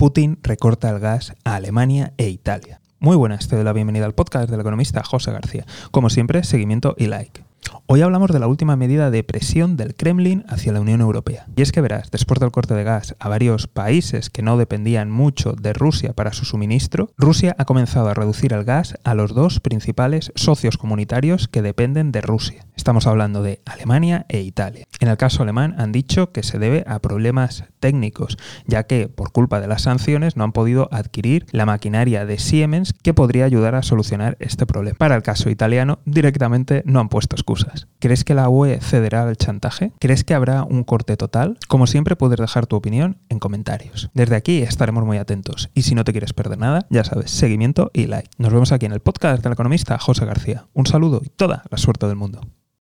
Putin recorta el gas a Alemania e Italia. Muy buenas, te doy la bienvenida al podcast del economista José García. Como siempre, seguimiento y like. Hoy hablamos de la última medida de presión del Kremlin hacia la Unión Europea. Y es que verás, después del corte de gas a varios países que no dependían mucho de Rusia para su suministro, Rusia ha comenzado a reducir el gas a los dos principales socios comunitarios que dependen de Rusia. Estamos hablando de Alemania e Italia. En el caso alemán han dicho que se debe a problemas técnicos, ya que por culpa de las sanciones no han podido adquirir la maquinaria de Siemens que podría ayudar a solucionar este problema. Para el caso italiano, directamente no han puesto excusas. ¿Crees que la UE cederá al chantaje? ¿Crees que habrá un corte total? Como siempre, puedes dejar tu opinión en comentarios. Desde aquí estaremos muy atentos. Y si no te quieres perder nada, ya sabes, seguimiento y like. Nos vemos aquí en el podcast del economista José García. Un saludo y toda la suerte del mundo.